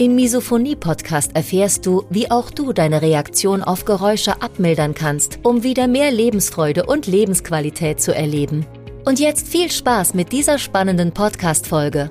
Im Misophonie-Podcast erfährst du, wie auch du deine Reaktion auf Geräusche abmildern kannst, um wieder mehr Lebensfreude und Lebensqualität zu erleben. Und jetzt viel Spaß mit dieser spannenden Podcast-Folge.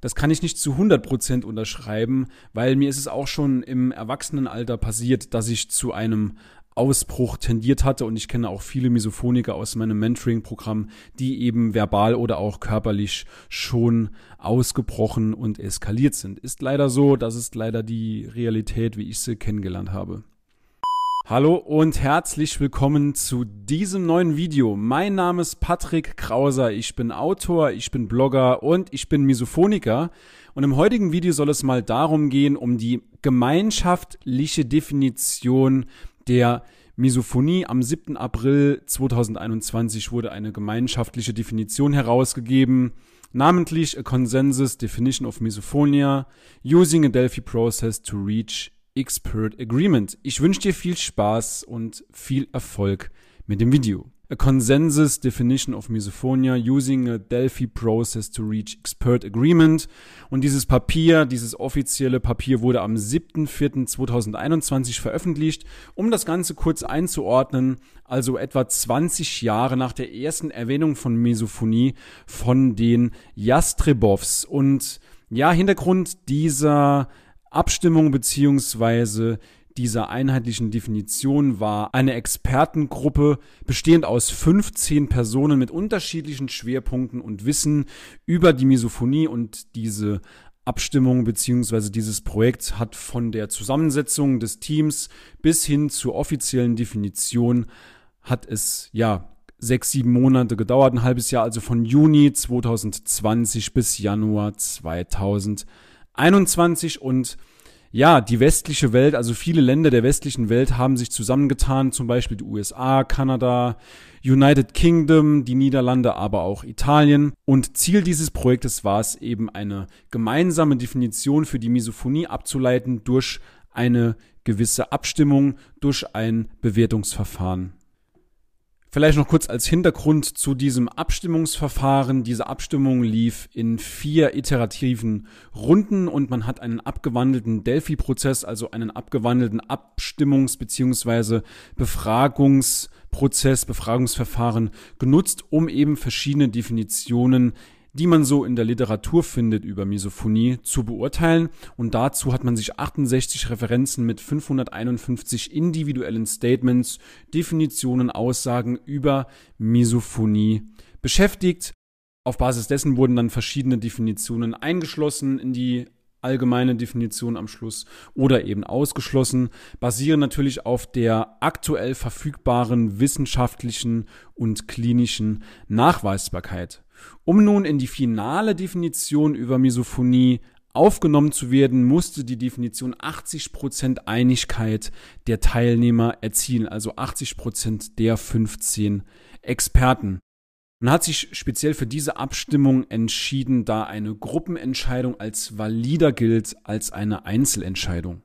Das kann ich nicht zu 100% unterschreiben, weil mir ist es auch schon im Erwachsenenalter passiert, dass ich zu einem Ausbruch tendiert hatte und ich kenne auch viele Misophoniker aus meinem Mentoring-Programm, die eben verbal oder auch körperlich schon ausgebrochen und eskaliert sind. Ist leider so, das ist leider die Realität, wie ich sie kennengelernt habe. Hallo und herzlich willkommen zu diesem neuen Video. Mein Name ist Patrick Krauser, ich bin Autor, ich bin Blogger und ich bin Misophoniker. Und im heutigen Video soll es mal darum gehen, um die gemeinschaftliche Definition der Misophonie. Am 7. April 2021 wurde eine gemeinschaftliche Definition herausgegeben, namentlich A Consensus Definition of Misophonia using a Delphi Process to Reach Expert Agreement. Ich wünsche dir viel Spaß und viel Erfolg mit dem Video a consensus definition of misophonia using a Delphi process to reach expert agreement. Und dieses Papier, dieses offizielle Papier wurde am 7.4.2021 veröffentlicht. Um das Ganze kurz einzuordnen, also etwa 20 Jahre nach der ersten Erwähnung von Misophonie von den Jastrebovs. Und ja, Hintergrund dieser Abstimmung beziehungsweise dieser einheitlichen Definition war eine Expertengruppe bestehend aus 15 Personen mit unterschiedlichen Schwerpunkten und Wissen über die Misophonie und diese Abstimmung beziehungsweise dieses Projekt hat von der Zusammensetzung des Teams bis hin zur offiziellen Definition hat es ja sechs, sieben Monate gedauert, ein halbes Jahr, also von Juni 2020 bis Januar 2021 und ja, die westliche Welt, also viele Länder der westlichen Welt haben sich zusammengetan, zum Beispiel die USA, Kanada, United Kingdom, die Niederlande, aber auch Italien. Und Ziel dieses Projektes war es eben eine gemeinsame Definition für die Misophonie abzuleiten durch eine gewisse Abstimmung, durch ein Bewertungsverfahren. Vielleicht noch kurz als Hintergrund zu diesem Abstimmungsverfahren. Diese Abstimmung lief in vier iterativen Runden und man hat einen abgewandelten Delphi-Prozess, also einen abgewandelten Abstimmungs- bzw. Befragungsprozess, Befragungsverfahren genutzt, um eben verschiedene Definitionen die man so in der Literatur findet über Misophonie, zu beurteilen. Und dazu hat man sich 68 Referenzen mit 551 individuellen Statements, Definitionen, Aussagen über Misophonie beschäftigt. Auf Basis dessen wurden dann verschiedene Definitionen eingeschlossen in die allgemeine Definition am Schluss oder eben ausgeschlossen, basieren natürlich auf der aktuell verfügbaren wissenschaftlichen und klinischen Nachweisbarkeit. Um nun in die finale Definition über Misophonie aufgenommen zu werden, musste die Definition 80% Einigkeit der Teilnehmer erzielen, also 80% der 15 Experten. Man hat sich speziell für diese Abstimmung entschieden, da eine Gruppenentscheidung als valider gilt als eine Einzelentscheidung.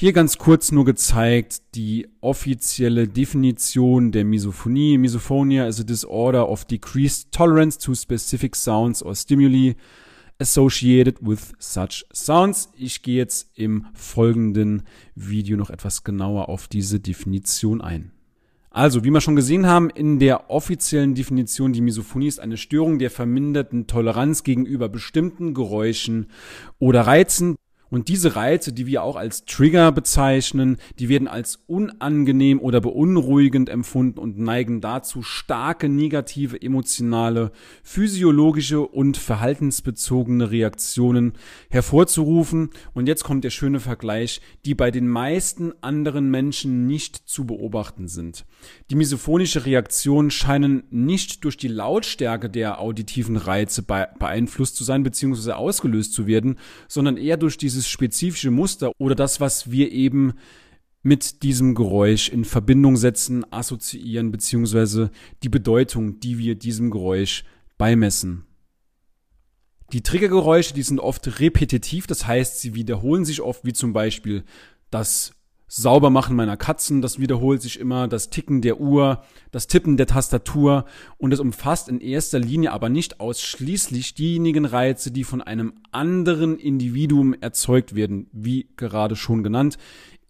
Hier ganz kurz nur gezeigt die offizielle Definition der Misophonie. Misophonia is a disorder of decreased tolerance to specific sounds or stimuli associated with such sounds. Ich gehe jetzt im folgenden Video noch etwas genauer auf diese Definition ein. Also, wie wir schon gesehen haben, in der offiziellen Definition, die Misophonie ist eine Störung der verminderten Toleranz gegenüber bestimmten Geräuschen oder Reizen Und diese Reize, die wir auch als Trigger bezeichnen, die werden als unangenehm oder beunruhigend empfunden und neigen dazu, starke negative emotionale, physiologische und verhaltensbezogene Reaktionen hervorzurufen. Und jetzt kommt der schöne Vergleich, die bei den meisten anderen Menschen nicht zu beobachten sind. Die misophonische Reaktionen scheinen nicht durch die Lautstärke der auditiven Reize beeinflusst zu sein bzw. ausgelöst zu werden, sondern eher durch diese dieses spezifische Muster oder das, was wir eben mit diesem Geräusch in Verbindung setzen, assoziieren, beziehungsweise die Bedeutung, die wir diesem Geräusch beimessen. Die Triggergeräusche, die sind oft repetitiv, das heißt, sie wiederholen sich oft, wie zum Beispiel das Saubermachen meiner Katzen, das wiederholt sich immer, das Ticken der Uhr, das Tippen der Tastatur. Und es umfasst in erster Linie aber nicht ausschließlich diejenigen Reize, die von einem anderen Individuum erzeugt werden, wie gerade schon genannt,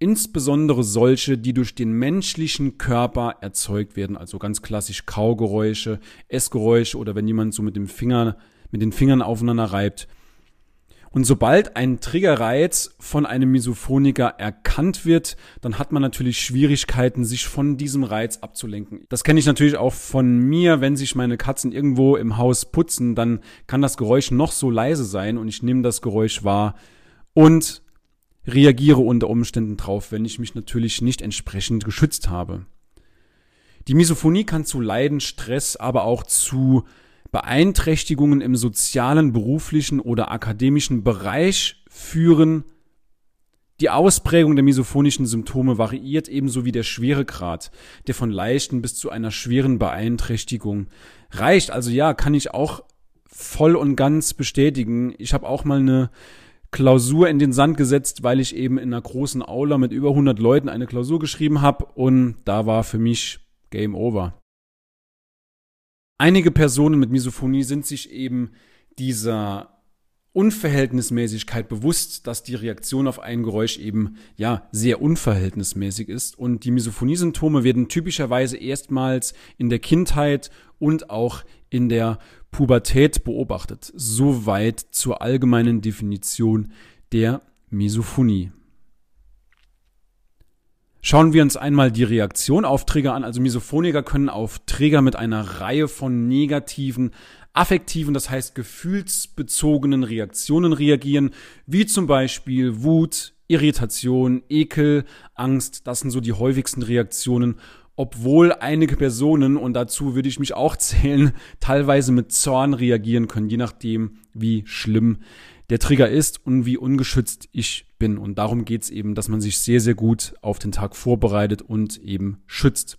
insbesondere solche, die durch den menschlichen Körper erzeugt werden, also ganz klassisch Kaugeräusche, Essgeräusche oder wenn jemand so mit dem Finger mit den Fingern aufeinander reibt. Und sobald ein Triggerreiz von einem Misophoniker erkannt wird, dann hat man natürlich Schwierigkeiten, sich von diesem Reiz abzulenken. Das kenne ich natürlich auch von mir, wenn sich meine Katzen irgendwo im Haus putzen, dann kann das Geräusch noch so leise sein und ich nehme das Geräusch wahr und reagiere unter Umständen drauf, wenn ich mich natürlich nicht entsprechend geschützt habe. Die Misophonie kann zu Leiden, Stress, aber auch zu Beeinträchtigungen im sozialen, beruflichen oder akademischen Bereich führen. Die Ausprägung der misophonischen Symptome variiert ebenso wie der Schweregrad, der von leichten bis zu einer schweren Beeinträchtigung reicht. Also ja, kann ich auch voll und ganz bestätigen. Ich habe auch mal eine Klausur in den Sand gesetzt, weil ich eben in einer großen Aula mit über 100 Leuten eine Klausur geschrieben habe und da war für mich Game Over. Einige Personen mit Misophonie sind sich eben dieser Unverhältnismäßigkeit bewusst, dass die Reaktion auf ein Geräusch eben ja sehr unverhältnismäßig ist und die Misophonie-Symptome werden typischerweise erstmals in der Kindheit und auch in der Pubertät beobachtet. Soweit zur allgemeinen Definition der Misophonie. Schauen wir uns einmal die Reaktion auf Trigger an. Also Misophoniker können auf Trigger mit einer Reihe von negativen, affektiven, das heißt gefühlsbezogenen Reaktionen reagieren, wie zum Beispiel Wut, Irritation, Ekel, Angst. Das sind so die häufigsten Reaktionen obwohl einige Personen, und dazu würde ich mich auch zählen, teilweise mit Zorn reagieren können, je nachdem, wie schlimm der Trigger ist und wie ungeschützt ich bin. Und darum geht's eben, dass man sich sehr, sehr gut auf den Tag vorbereitet und eben schützt.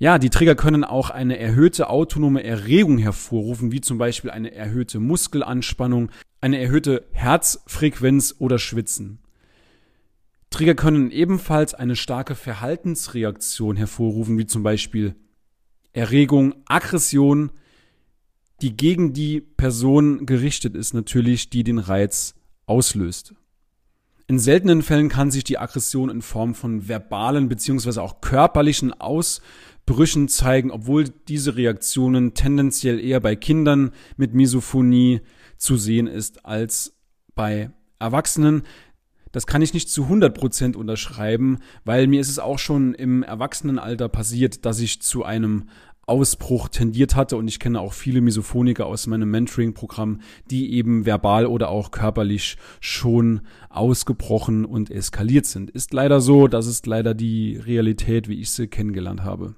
Ja, die Trigger können auch eine erhöhte autonome Erregung hervorrufen, wie zum Beispiel eine erhöhte Muskelanspannung, eine erhöhte Herzfrequenz oder Schwitzen. Trigger können ebenfalls eine starke Verhaltensreaktion hervorrufen, wie zum Beispiel Erregung, Aggression, die gegen die Person gerichtet ist, natürlich, die den Reiz auslöst. In seltenen Fällen kann sich die Aggression in Form von verbalen beziehungsweise auch körperlichen Ausbrüchen zeigen, obwohl diese Reaktionen tendenziell eher bei Kindern mit Misophonie zu sehen ist als bei Erwachsenen. Das kann ich nicht zu 100 Prozent unterschreiben, weil mir ist es auch schon im Erwachsenenalter passiert, dass ich zu einem Ausbruch tendiert hatte und ich kenne auch viele Misophoniker aus meinem Mentoring-Programm, die eben verbal oder auch körperlich schon ausgebrochen und eskaliert sind. Ist leider so, das ist leider die Realität, wie ich sie kennengelernt habe.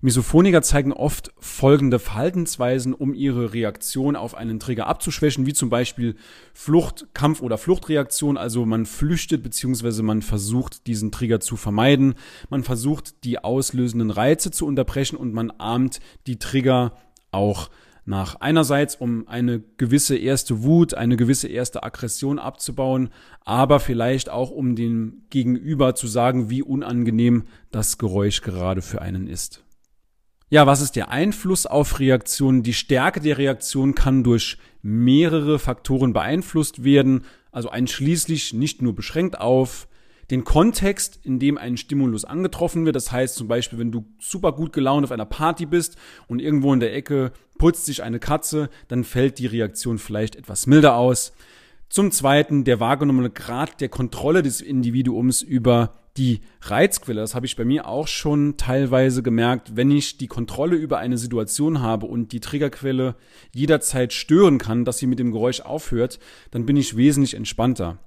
Misophoniker zeigen oft folgende Verhaltensweisen, um ihre Reaktion auf einen Trigger abzuschwächen, wie zum Beispiel Flucht, Kampf- oder Fluchtreaktion. Also man flüchtet bzw. man versucht, diesen Trigger zu vermeiden. Man versucht, die auslösenden Reize zu unterbrechen und man ahmt die Trigger auch nach. Einerseits, um eine gewisse erste Wut, eine gewisse erste Aggression abzubauen, aber vielleicht auch, um dem Gegenüber zu sagen, wie unangenehm das Geräusch gerade für einen ist. Ja, was ist der Einfluss auf Reaktionen? Die Stärke der Reaktion kann durch mehrere Faktoren beeinflusst werden, also einschließlich nicht nur beschränkt auf den Kontext, in dem ein Stimulus angetroffen wird. Das heißt zum Beispiel, wenn du super gut gelaunt auf einer Party bist und irgendwo in der Ecke putzt sich eine Katze, dann fällt die Reaktion vielleicht etwas milder aus. Zum Zweiten der wahrgenommene Grad der Kontrolle des Individuums über die Reizquelle. Das habe ich bei mir auch schon teilweise gemerkt. Wenn ich die Kontrolle über eine Situation habe und die Triggerquelle jederzeit stören kann, dass sie mit dem Geräusch aufhört, dann bin ich wesentlich entspannter.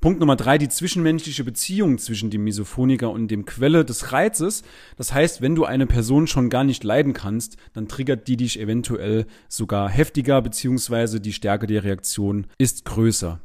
Punkt Nummer drei, die zwischenmenschliche Beziehung zwischen dem Misophoniker und dem Quelle des Reizes. Das heißt, wenn du eine Person schon gar nicht leiden kannst, dann triggert die dich eventuell sogar heftiger, beziehungsweise die Stärke der Reaktion ist größer.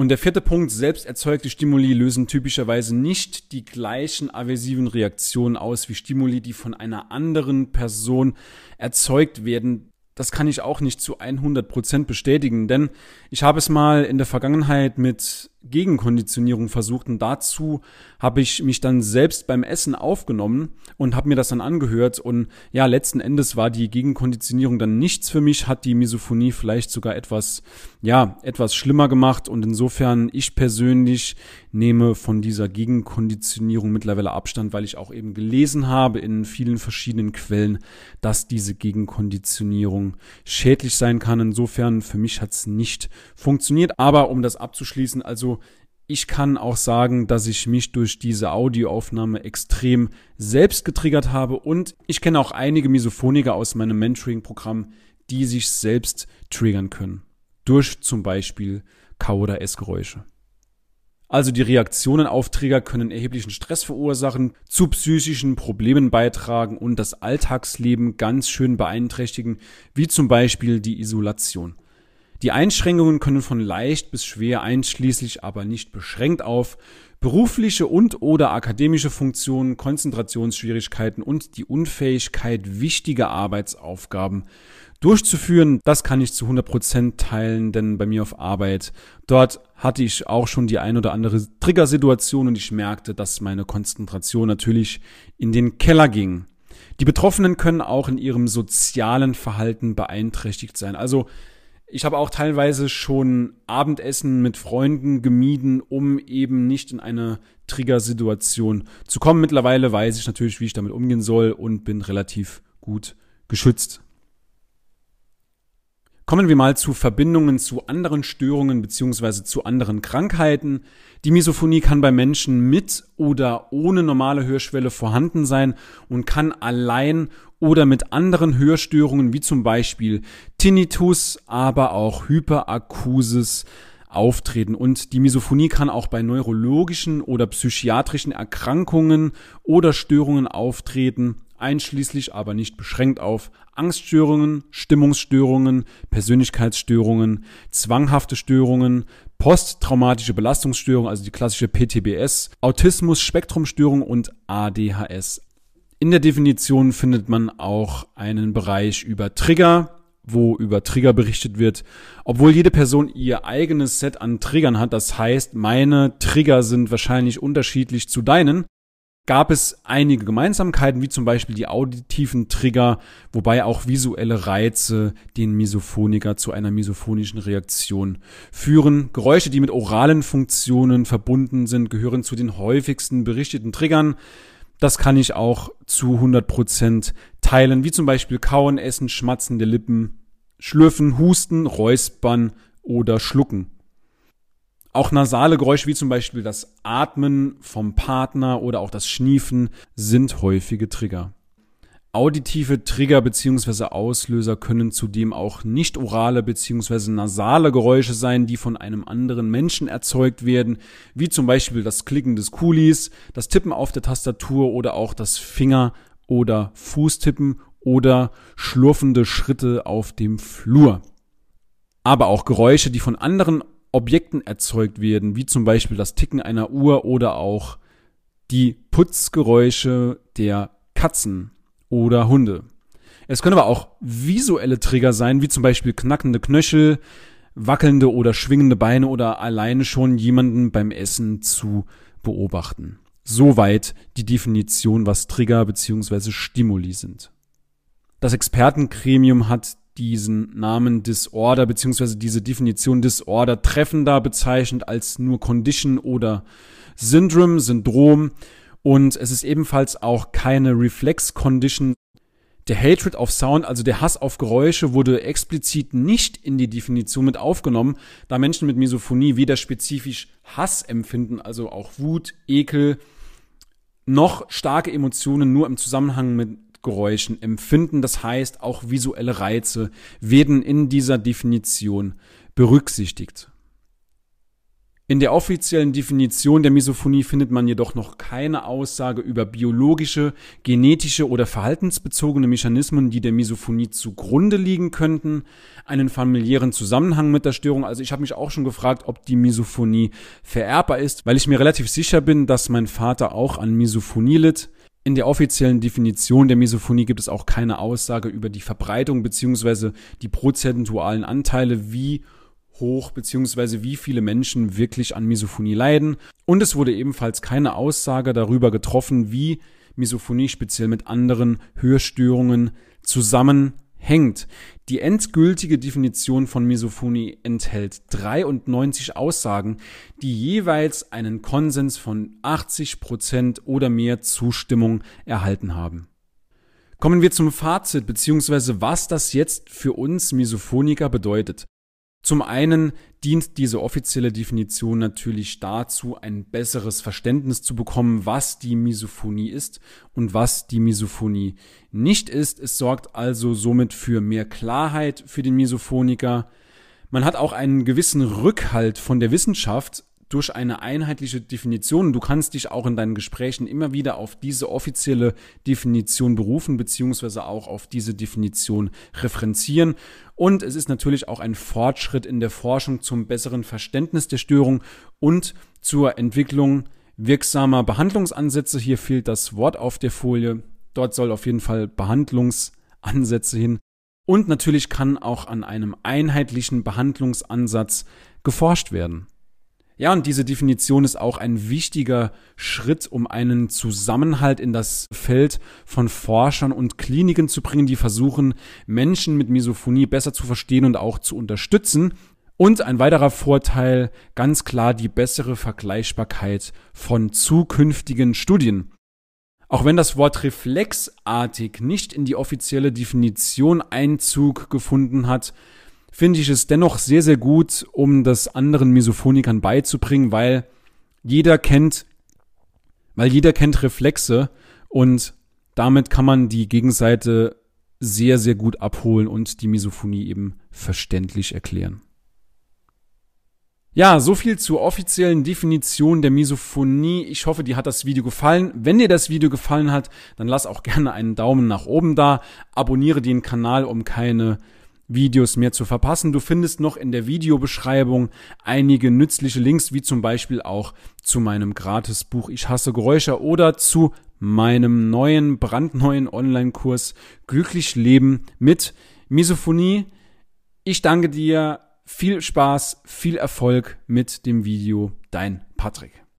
Und der vierte Punkt, selbst erzeugte Stimuli lösen typischerweise nicht die gleichen aversiven Reaktionen aus wie Stimuli, die von einer anderen Person erzeugt werden. Das kann ich auch nicht zu 100 Prozent bestätigen, denn ich habe es mal in der Vergangenheit mit Gegenkonditionierung versucht. Und dazu habe ich mich dann selbst beim Essen aufgenommen und habe mir das dann angehört. Und ja, letzten Endes war die Gegenkonditionierung dann nichts für mich, hat die Misophonie vielleicht sogar etwas, ja, etwas schlimmer gemacht. Und insofern ich persönlich nehme von dieser Gegenkonditionierung mittlerweile Abstand, weil ich auch eben gelesen habe in vielen verschiedenen Quellen, dass diese Gegenkonditionierung schädlich sein kann. Insofern für mich hat es nicht funktioniert, aber um das abzuschließen, also ich kann auch sagen, dass ich mich durch diese Audioaufnahme extrem selbst getriggert habe und ich kenne auch einige Misophoniker aus meinem Mentoring-Programm, die sich selbst triggern können. Durch zum Beispiel Kau- oder Essgeräusche. Also die Reaktionen auf Trigger können erheblichen Stress verursachen, zu psychischen Problemen beitragen und das Alltagsleben ganz schön beeinträchtigen, wie zum Beispiel die Isolation. Die Einschränkungen können von leicht bis schwer einschließlich, aber nicht beschränkt auf berufliche und oder akademische Funktionen, Konzentrationsschwierigkeiten und die Unfähigkeit, wichtige Arbeitsaufgaben durchzuführen. Das kann ich zu 100 Prozent teilen, denn bei mir auf Arbeit, dort hatte ich auch schon die ein oder andere Triggersituation und ich merkte, dass meine Konzentration natürlich in den Keller ging. Die Betroffenen können auch in ihrem sozialen Verhalten beeinträchtigt sein. Also ich habe auch teilweise schon Abendessen mit Freunden gemieden, um eben nicht in eine Triggersituation zu kommen. Mittlerweile weiß ich natürlich, wie ich damit umgehen soll und bin relativ gut geschützt. Kommen wir mal zu Verbindungen zu anderen Störungen beziehungsweise zu anderen Krankheiten. Die Misophonie kann bei Menschen mit oder ohne normale Hörschwelle vorhanden sein und kann allein oder mit anderen Hörstörungen wie zum Beispiel Tinnitus, aber auch Hyperakusis auftreten. Und die Misophonie kann auch bei neurologischen oder psychiatrischen Erkrankungen oder Störungen auftreten, einschließlich aber nicht beschränkt auf Angststörungen, Stimmungsstörungen, Persönlichkeitsstörungen, zwanghafte Störungen, posttraumatische Belastungsstörungen, also die klassische PTBS, Autismus, Spektrumstörung und ADHS. In der Definition findet man auch einen Bereich über Trigger, wo über Trigger berichtet wird, obwohl jede Person ihr eigenes Set an Triggern hat. Das heißt, meine Trigger sind wahrscheinlich unterschiedlich zu deinen. Gab es einige Gemeinsamkeiten, wie zum Beispiel die auditiven Trigger, wobei auch visuelle Reize den Misophoniker zu einer misophonischen Reaktion führen. Geräusche, die mit oralen Funktionen verbunden sind, gehören zu den häufigsten berichteten Triggern. Das kann ich auch zu 100% teilen, wie zum Beispiel Kauen, Essen, Schmatzen der Lippen, Schlürfen, Husten, Räuspern oder Schlucken. Auch nasale Geräusche wie zum Beispiel das Atmen vom Partner oder auch das Schniefen sind häufige Trigger. Auditive Trigger bzw. Auslöser können zudem auch nicht orale bzw. nasale Geräusche sein, die von einem anderen Menschen erzeugt werden, wie zum Beispiel das Klicken des Kulis, das Tippen auf der Tastatur oder auch das Finger- oder Fußtippen oder schlurfende Schritte auf dem Flur. Aber auch Geräusche, die von anderen Objekten erzeugt werden, wie zum Beispiel das Ticken einer Uhr oder auch die Putzgeräusche der Katzen oder Hunde. Es können aber auch visuelle Trigger sein, wie zum Beispiel knackende Knöchel, wackelnde oder schwingende Beine oder alleine schon jemanden beim Essen zu beobachten. Soweit die Definition, was Trigger bzw. Stimuli sind. Das Expertengremium hat diesen Namen Disorder bzw. diese Definition Disorder treffender bezeichnet als nur Condition oder Syndrome, Syndrom. Und es ist ebenfalls auch keine Reflex Condition. Der Hatred of Sound, also der Hass auf Geräusche, wurde explizit nicht in die Definition mit aufgenommen, da Menschen mit Misophonie weder spezifisch Hass empfinden, also auch Wut, Ekel, noch starke Emotionen nur im Zusammenhang mit Geräuschen empfinden. Das heißt, auch visuelle Reize werden in dieser Definition berücksichtigt. In der offiziellen Definition der Misophonie findet man jedoch noch keine Aussage über biologische, genetische oder verhaltensbezogene Mechanismen, die der Misophonie zugrunde liegen könnten, einen familiären Zusammenhang mit der Störung. Also ich habe mich auch schon gefragt, ob die Misophonie vererbbar ist, weil ich mir relativ sicher bin, dass mein Vater auch an Misophonie litt. In der offiziellen Definition der Misophonie gibt es auch keine Aussage über die Verbreitung bzw. die prozentualen Anteile, wie hoch beziehungsweise wie viele Menschen wirklich an Misophonie leiden. Und es wurde ebenfalls keine Aussage darüber getroffen, wie Misophonie speziell mit anderen Hörstörungen zusammenhängt. Die endgültige Definition von Misophonie enthält 93 Aussagen, die jeweils einen Konsens von 80 Prozent oder mehr Zustimmung erhalten haben. Kommen wir zum Fazit beziehungsweise was das jetzt für uns Misophoniker bedeutet. Zum einen dient diese offizielle Definition natürlich dazu, ein besseres Verständnis zu bekommen, was die Misophonie ist und was die Misophonie nicht ist. Es sorgt also somit für mehr Klarheit für den Misophoniker. Man hat auch einen gewissen Rückhalt von der Wissenschaft, durch eine einheitliche Definition. Du kannst dich auch in deinen Gesprächen immer wieder auf diese offizielle Definition berufen, beziehungsweise auch auf diese Definition referenzieren. Und es ist natürlich auch ein Fortschritt in der Forschung zum besseren Verständnis der Störung und zur Entwicklung wirksamer Behandlungsansätze. Hier fehlt das Wort auf der Folie. Dort soll auf jeden Fall Behandlungsansätze hin. Und natürlich kann auch an einem einheitlichen Behandlungsansatz geforscht werden. Ja, und diese Definition ist auch ein wichtiger Schritt, um einen Zusammenhalt in das Feld von Forschern und Kliniken zu bringen, die versuchen, Menschen mit Misophonie besser zu verstehen und auch zu unterstützen. Und ein weiterer Vorteil, ganz klar die bessere Vergleichbarkeit von zukünftigen Studien. Auch wenn das Wort reflexartig nicht in die offizielle Definition Einzug gefunden hat, finde ich es dennoch sehr, sehr gut, um das anderen Misophonikern beizubringen, weil jeder kennt, weil jeder kennt Reflexe und damit kann man die Gegenseite sehr, sehr gut abholen und die Misophonie eben verständlich erklären. Ja, so viel zur offiziellen Definition der Misophonie. Ich hoffe, dir hat das Video gefallen. Wenn dir das Video gefallen hat, dann lass auch gerne einen Daumen nach oben da. Abonniere den Kanal, um keine Videos mehr zu verpassen. Du findest noch in der Videobeschreibung einige nützliche Links, wie zum Beispiel auch zu meinem Gratisbuch Ich hasse Geräusche oder zu meinem neuen, brandneuen Online-Kurs Glücklich Leben mit Misophonie. Ich danke dir. Viel Spaß, viel Erfolg mit dem Video. Dein Patrick.